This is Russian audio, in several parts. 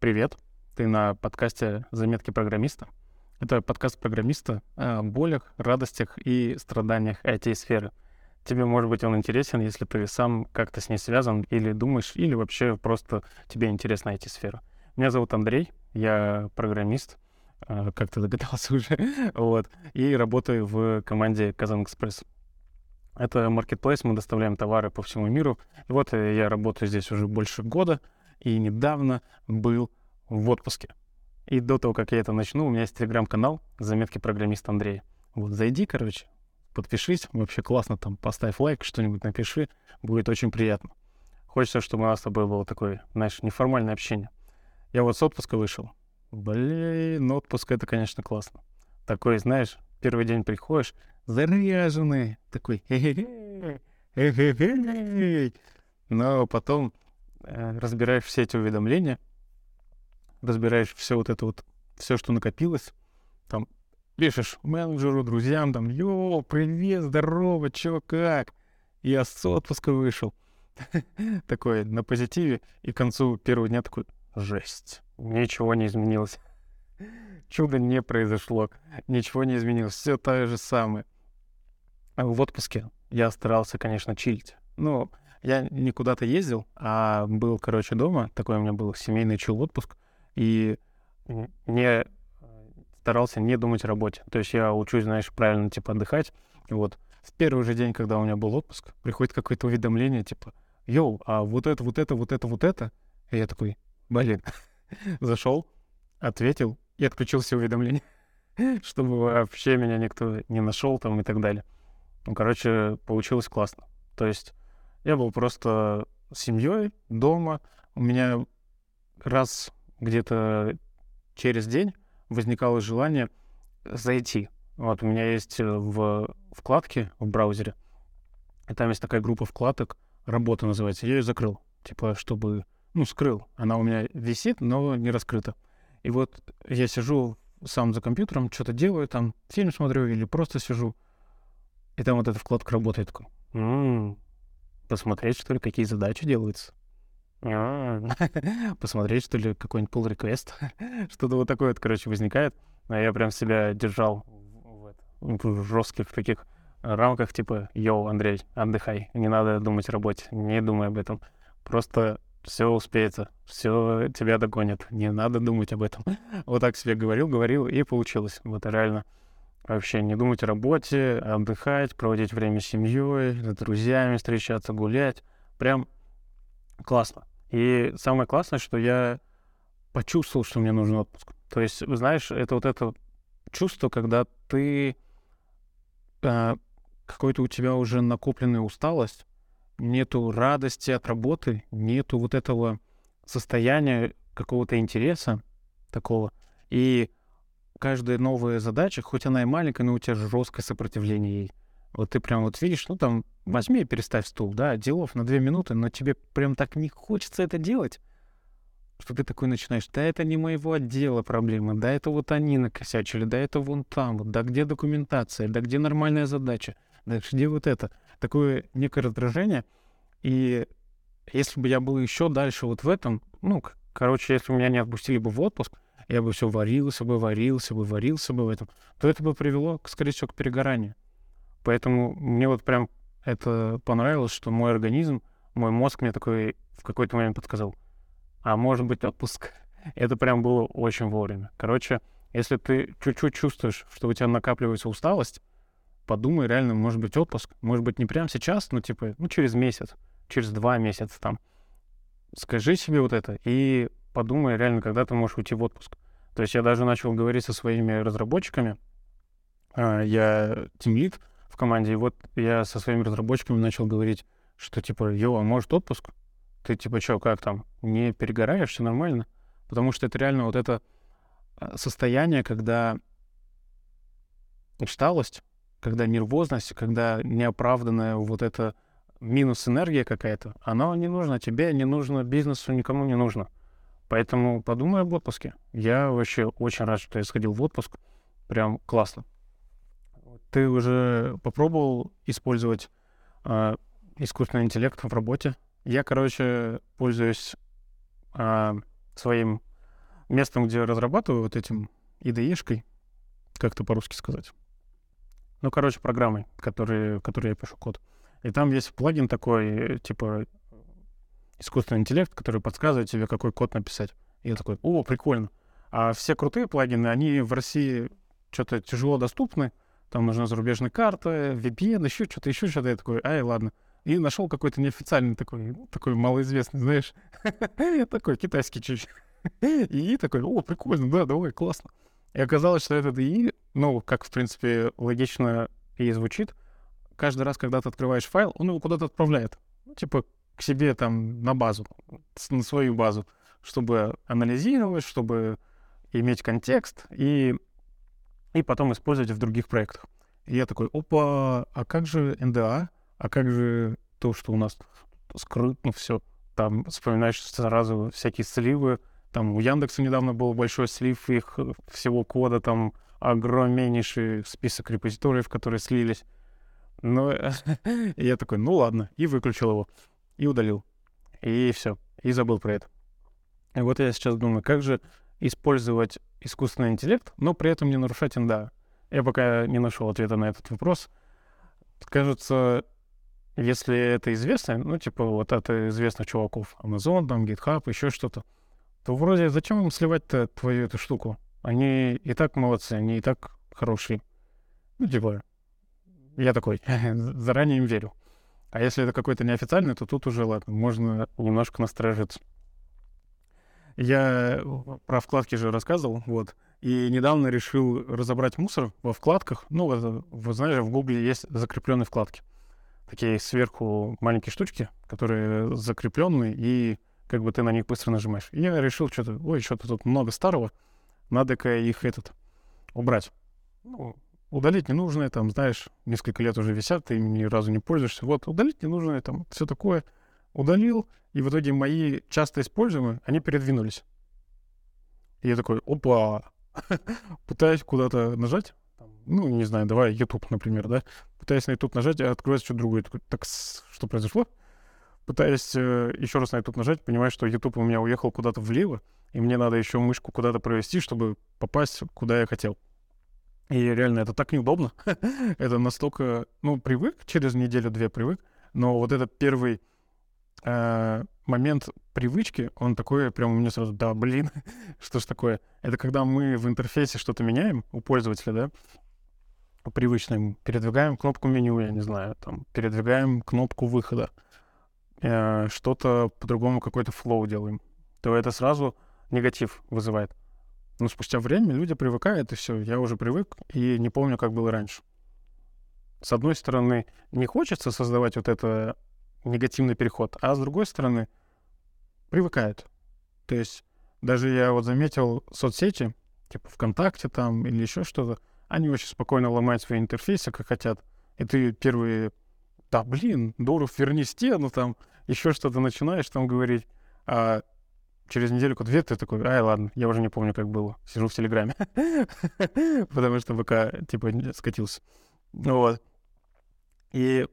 Привет, ты на подкасте «Заметки программиста». Это подкаст программиста о болях, радостях и страданиях IT-сферы. Тебе, может быть, он интересен, если ты сам как-то с ней связан или думаешь, или вообще просто тебе интересна IT-сфера. Меня зовут Андрей, я программист, а, как ты догадался уже, вот, и работаю в команде Казан Экспресс. Это маркетплейс, мы доставляем товары по всему миру. И вот я работаю здесь уже больше года, и недавно был в отпуске. И до того, как я это начну, у меня есть телеграм-канал «Заметки программиста Андрея». Вот зайди, короче, подпишись, вообще классно там, поставь лайк, что-нибудь напиши, будет очень приятно. Хочется, чтобы у нас с тобой было такое, знаешь, неформальное общение. Я вот с отпуска вышел. Блин, отпуск — это, конечно, классно. Такой, знаешь, первый день приходишь, заряженный, такой, но потом разбираешь все эти уведомления, разбираешь все вот это вот, все, что накопилось, там, пишешь менеджеру, друзьям, там, йо, привет, здорово, чё, как? Я с отпуска вышел. такой, на позитиве, и к концу первого дня такой, жесть, ничего не изменилось. Чудо не произошло, ничего не изменилось, все то же самое. А в отпуске я старался, конечно, чилить. Ну, я не куда-то ездил, а был, короче, дома. Такой у меня был семейный чил отпуск и не э, старался не думать о работе. То есть я учусь, знаешь, правильно, типа, отдыхать. Вот. В первый же день, когда у меня был отпуск, приходит какое-то уведомление, типа, йоу, а вот это, вот это, вот это, вот это. И я такой, блин, зашел, ответил и отключил все уведомления, чтобы вообще меня никто не нашел там и так далее. Ну, короче, получилось классно. То есть я был просто семьей дома. У меня раз где-то через день возникало желание зайти. Вот у меня есть э, в вкладке в браузере, и там есть такая группа вкладок, работа называется, я ее закрыл, типа, чтобы, ну, скрыл. Она у меня висит, но не раскрыта. И вот я сижу сам за компьютером, что-то делаю, там фильм смотрю или просто сижу, и там вот эта вкладка работает такой. М-м, посмотреть, что ли, какие задачи делаются. А, посмотреть, что ли, какой-нибудь pull request. Что-то вот такое вот, короче, возникает. А я прям себя держал в, жестких таких рамках, типа, йоу, Андрей, отдыхай, не надо думать о работе, не думай об этом. Просто все успеется, все тебя догонят, не надо думать об этом. Вот так себе говорил, говорил, и получилось. Вот реально вообще не думать о работе, отдыхать, проводить время с семьей, с друзьями встречаться, гулять. Прям классно. И самое классное, что я почувствовал, что мне нужен отпуск. То есть, знаешь, это вот это чувство, когда ты э, какой-то у тебя уже накопленная усталость, нету радости от работы, нету вот этого состояния какого-то интереса такого. И каждая новая задача, хоть она и маленькая, но у тебя жесткое сопротивление ей. Вот ты прям вот видишь, ну там, возьми и переставь стул, да, делов на две минуты, но тебе прям так не хочется это делать, что ты такой начинаешь, да это не моего отдела проблема, да это вот они накосячили, да это вон там, да где документация, да где нормальная задача, да где вот это. Такое некое раздражение. И если бы я был еще дальше вот в этом, ну, короче, если меня не отпустили бы в отпуск, я бы все варился бы, варился бы, варился бы в этом, то это бы привело, скорее всего, к перегоранию. Поэтому мне вот прям это понравилось, что мой организм, мой мозг мне такой в какой-то момент подсказал, а может быть отпуск. Это прям было очень вовремя. Короче, если ты чуть-чуть чувствуешь, что у тебя накапливается усталость, подумай реально, может быть, отпуск. Может быть, не прямо сейчас, но типа, ну, через месяц, через два месяца там. Скажи себе вот это и подумай реально, когда ты можешь уйти в отпуск. То есть я даже начал говорить со своими разработчиками. А, я тимлит, команде. И вот я со своими разработчиками начал говорить, что типа, йо, а может отпуск? Ты типа что, как там, не перегораешь, все нормально? Потому что это реально вот это а, состояние, когда усталость, когда нервозность, когда неоправданная вот эта минус энергия какая-то, она не нужна тебе, не нужно бизнесу, никому не нужно. Поэтому подумай об отпуске. Я вообще очень рад, что я сходил в отпуск. Прям классно. Ты уже попробовал использовать э, искусственный интеллект в работе? Я, короче, пользуюсь э, своим местом, где разрабатываю вот этим IDE-шкой, как это по-русски сказать. Ну, короче, программой, который, которой я пишу код. И там есть плагин такой, типа искусственный интеллект, который подсказывает тебе, какой код написать. И я такой, о, прикольно. А все крутые плагины, они в России что-то тяжело доступны. Там нужна зарубежная карта, VPN, еще что-то, еще что-то. Я такой, ай, ладно. И нашел какой-то неофициальный такой, такой малоизвестный, знаешь, такой китайский чуть И такой, о, прикольно, да, давай, классно. И оказалось, что этот ИИ, ну, как, в принципе, логично и звучит, каждый раз, когда ты открываешь файл, он его куда-то отправляет. Типа, к себе там на базу, на свою базу, чтобы анализировать, чтобы иметь контекст и, и потом использовать в других проектах. И я такой, опа, а как же НДА? А как же то, что у нас скрытно все? Там вспоминаешь сразу всякие сливы. Там у Яндекса недавно был большой слив их всего кода, там огромнейший список репозиториев, которые слились. Ну, я такой, ну ладно, и выключил его, и удалил. И все, и забыл про это. И вот я сейчас думаю, как же использовать искусственный интеллект, но при этом не нарушать НДА. Я пока не нашел ответа на этот вопрос. Кажется, если это известно, ну, типа, вот это известных чуваков, Amazon, там, GitHub, еще что-то, то вроде зачем им сливать-то твою эту штуку? Они и так молодцы, они и так хорошие. Ну, типа, я такой, заранее им верю. А если это какой-то неофициальный, то тут уже, ладно, можно немножко насторожиться. Я про вкладки же рассказывал, вот. И недавно решил разобрать мусор во вкладках. Ну, вот, вы знаете, в Гугле есть закрепленные вкладки. Такие сверху маленькие штучки, которые закрепленные, и как бы ты на них быстро нажимаешь. И я решил что-то, ой, что-то тут много старого, надо-ка их этот убрать. Ну, удалить ненужное, там, знаешь, несколько лет уже висят, ты ими ни разу не пользуешься. Вот, удалить ненужное, там, все такое. Удалил, и в итоге мои часто используемые, они передвинулись. И я такой, опа, пытаюсь куда-то нажать, ну, не знаю, давай YouTube, например, да, пытаюсь на YouTube нажать, а открывается что-то другое. Такой, так, что произошло? Пытаюсь э, еще раз на YouTube нажать, понимаю, что YouTube у меня уехал куда-то влево, и мне надо еще мышку куда-то провести, чтобы попасть, куда я хотел. И реально это так неудобно. это настолько, ну, привык, через неделю-две привык, но вот этот первый э, момент привычки, он такой прям у меня сразу, да, блин, что ж такое? Это когда мы в интерфейсе что-то меняем у пользователя, да, привычным, передвигаем кнопку меню, я не знаю, там, передвигаем кнопку выхода, э, что-то по-другому какой-то флоу делаем, то это сразу негатив вызывает. Но спустя время люди привыкают, и все, я уже привык, и не помню, как было раньше. С одной стороны, не хочется создавать вот это негативный переход, а с другой стороны, привыкают. То есть даже я вот заметил соцсети, типа ВКонтакте там или еще что-то, они очень спокойно ломают свои интерфейсы, как хотят. И ты первые, да блин, Дуров, верни стену, там еще что-то начинаешь там говорить. А через недельку-две ты такой, ай, ладно, я уже не помню, как было. Сижу в Телеграме. Потому что ВК, типа, скатился. Вот. И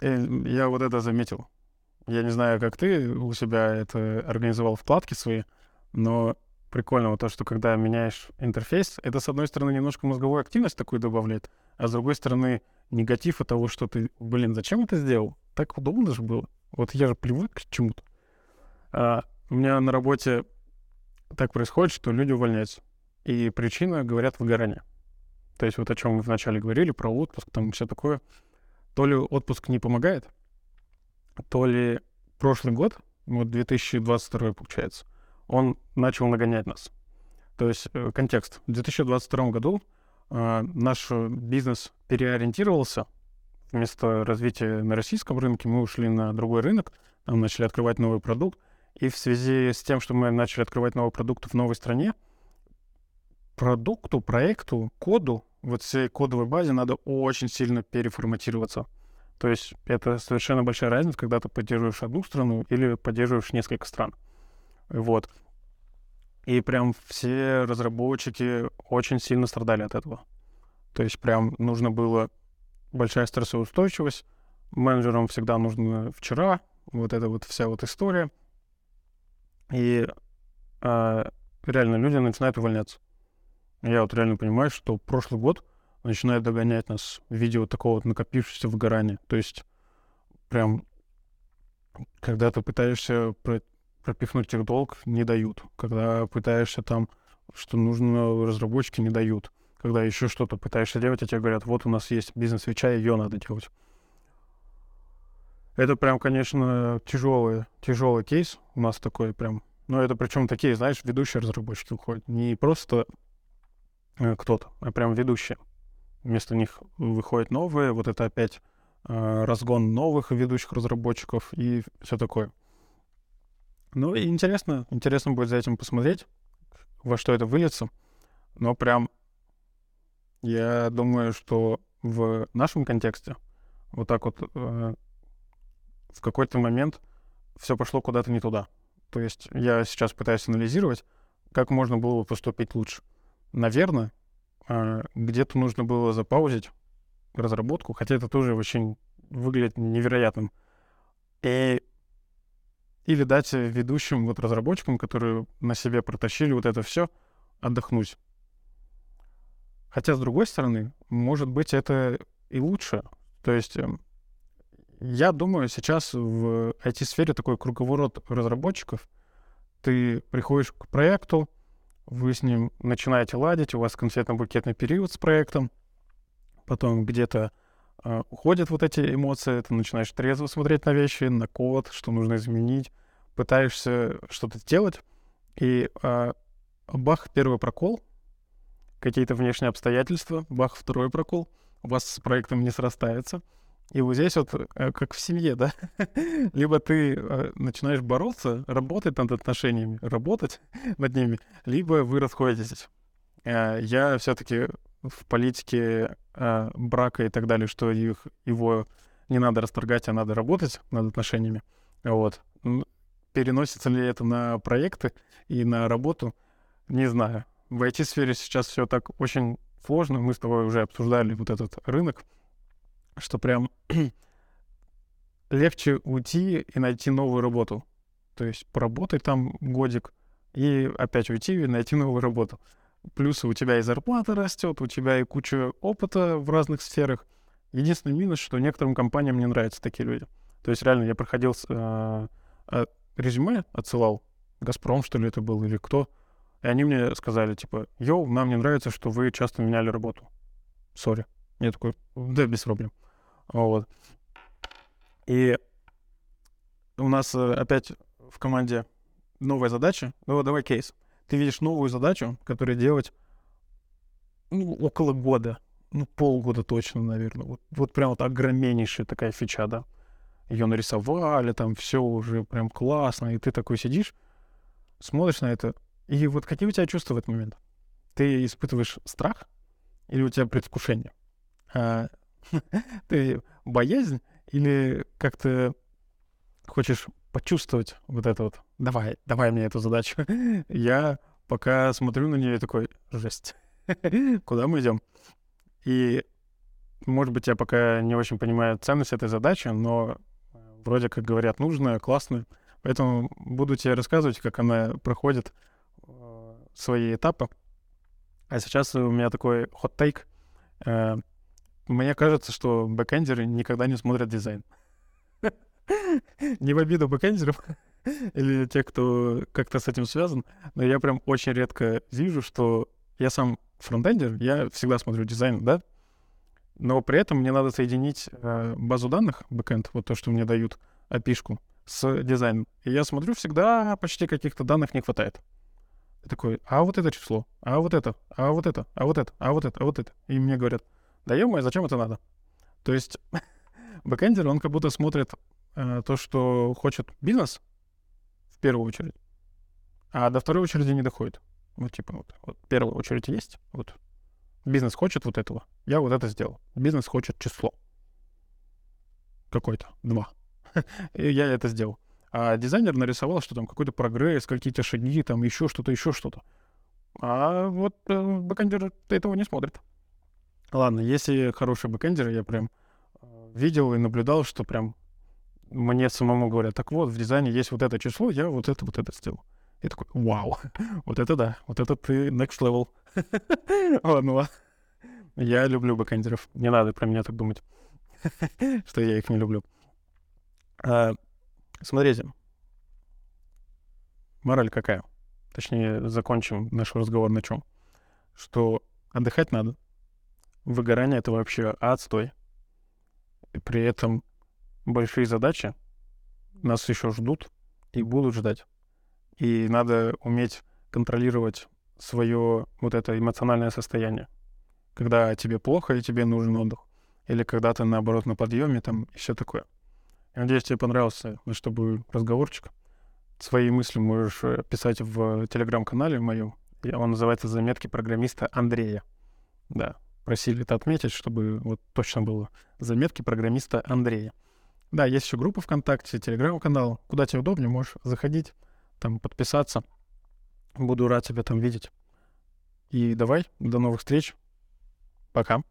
э, я вот это заметил. Я не знаю, как ты у себя это организовал вкладки свои, но прикольно вот то, что когда меняешь интерфейс, это, с одной стороны, немножко мозговую активность такую добавляет, а с другой стороны, негатив от того, что ты, блин, зачем это сделал? Так удобно же было. Вот я же привык к чему-то. А, у меня на работе так происходит, что люди увольняются. И причина, говорят, выгорание. То есть вот о чем мы вначале говорили, про отпуск, там все такое. То ли отпуск не помогает, то ли прошлый год, вот 2022 получается, он начал нагонять нас. То есть э, контекст. В 2022 году э, наш бизнес переориентировался. Вместо развития на российском рынке мы ушли на другой рынок, там начали открывать новый продукт. И в связи с тем, что мы начали открывать новый продукт в новой стране, продукту, проекту, коду, вот всей кодовой базе надо очень сильно переформатироваться. То есть это совершенно большая разница, когда ты поддерживаешь одну страну или поддерживаешь несколько стран. Вот. И прям все разработчики очень сильно страдали от этого. То есть прям нужно было большая стрессоустойчивость. Менеджерам всегда нужно вчера. Вот эта вот вся вот история. И э, реально люди начинают увольняться. Я вот реально понимаю, что прошлый год начинает догонять нас в виде вот такого вот накопившегося выгорания. То есть прям, когда ты пытаешься про- пропихнуть их долг, не дают. Когда пытаешься там, что нужно, разработчики не дают. Когда еще что-то пытаешься делать, а тебе говорят, вот у нас есть бизнес-свеча, ее надо делать. Это прям, конечно, тяжелый, тяжелый кейс у нас такой прям. Но это причем такие, знаешь, ведущие разработчики уходят. Не просто э, кто-то, а прям ведущие. Вместо них выходят новые. Вот это опять э, разгон новых ведущих разработчиков и все такое. Ну и интересно, интересно будет за этим посмотреть, во что это выльется. Но прям я думаю, что в нашем контексте вот так вот э, в какой-то момент все пошло куда-то не туда. То есть я сейчас пытаюсь анализировать, как можно было бы поступить лучше. Наверное, э, где-то нужно было запаузить разработку, хотя это тоже очень выглядит невероятным. И или дать ведущим вот разработчикам, которые на себе протащили вот это все, отдохнуть. Хотя, с другой стороны, может быть, это и лучше. То есть эм, я думаю, сейчас в IT-сфере такой круговорот разработчиков. Ты приходишь к проекту, вы с ним начинаете ладить, у вас конфетно-букетный период с проектом, потом где-то э, уходят вот эти эмоции, ты начинаешь трезво смотреть на вещи, на код, что нужно изменить, пытаешься что-то сделать, и э, бах, первый прокол, какие-то внешние обстоятельства, бах, второй прокол, у вас с проектом не срастается. И вот здесь вот э, как в семье, да? Либо ты э, начинаешь бороться, работать над отношениями, работать над ними, либо вы расходитесь. Э, я все-таки в политике брака и так далее, что их, его не надо расторгать, а надо работать над отношениями. Вот. Переносится ли это на проекты и на работу, не знаю. В IT-сфере сейчас все так очень сложно. Мы с тобой уже обсуждали вот этот рынок, что прям легче уйти и найти новую работу. То есть поработать там годик и опять уйти и найти новую работу. Плюс у тебя и зарплата растет, у тебя и куча опыта в разных сферах. Единственный минус, что некоторым компаниям не нравятся такие люди. То есть реально я проходил э, э, резюме, отсылал, Газпром, что ли, это был, или кто, и они мне сказали, типа, йоу, нам не нравится, что вы часто меняли работу. Сори. Я такой, да, без проблем. Вот. И у нас э, опять в команде новая задача. Ну, давай кейс. Ты видишь новую задачу, которую делать ну, около года. Ну, полгода точно, наверное. Вот, вот прям вот огромнейшая такая фича, да. Ее нарисовали, там все уже прям классно. И ты такой сидишь, смотришь на это, и вот какие у тебя чувства в этот момент? Ты испытываешь страх или у тебя предвкушение? А, ты боязнь или как-то хочешь почувствовать вот это вот? Давай, давай мне эту задачу. Я пока смотрю на нее такой, жесть. Куда мы идем? И, может быть, я пока не очень понимаю ценность этой задачи, но вроде как говорят, нужная, классная. Поэтому буду тебе рассказывать, как она проходит свои этапы. А сейчас у меня такой hot take. Мне кажется, что бэкэндеры никогда не смотрят дизайн. Не в обиду бэкэндеров или тех, кто как-то с этим связан, но я прям очень редко вижу, что я сам фронтендер, я всегда смотрю дизайн, да, но при этом мне надо соединить э, базу данных, бэкэнд, вот то, что мне дают, API с дизайном. И я смотрю, всегда почти каких-то данных не хватает. Ты такой, а вот это число, а вот это, а вот это, а вот это, а вот это, а вот это. И мне говорят, да ё зачем это надо? То есть бэкэндер, он как будто смотрит э, то, что хочет бизнес в первую очередь, а до второй очереди не доходит. Вот типа вот, вот первая очередь есть, вот бизнес хочет вот этого, я вот это сделал. Бизнес хочет число какой-то, два. И я это сделал. А дизайнер нарисовал, что там какой-то прогресс, какие-то шаги, там еще что-то, еще что-то. А вот э, бэкэндер этого не смотрит. Ладно, если хороший бэкэндер, я прям э, видел и наблюдал, что прям мне самому говорят, так вот, в дизайне есть вот это число, я вот это, вот это сделал. Я такой, вау, вот это да, вот это ты next level. Ладно, ладно. Я люблю бэкэндеров. Не надо про меня так думать, что я их не люблю. А, смотрите, мораль какая? Точнее, закончим наш разговор на чем? Что отдыхать надо. Выгорание — это вообще отстой. И при этом большие задачи нас еще ждут и будут ждать. И надо уметь контролировать свое вот это эмоциональное состояние. Когда тебе плохо и тебе нужен отдых. Или когда ты, наоборот, на подъеме там и все такое. Я надеюсь, тебе понравился наш с тобой разговорчик. Свои мысли можешь э, писать в телеграм-канале моем. Он называется «Заметки программиста Андрея». Да, просили это отметить, чтобы вот точно было. «Заметки программиста Андрея». Да, есть еще группа ВКонтакте, телеграм-канал. Куда тебе удобнее, можешь заходить, там подписаться. Буду рад тебя там видеть. И давай, до новых встреч. Пока.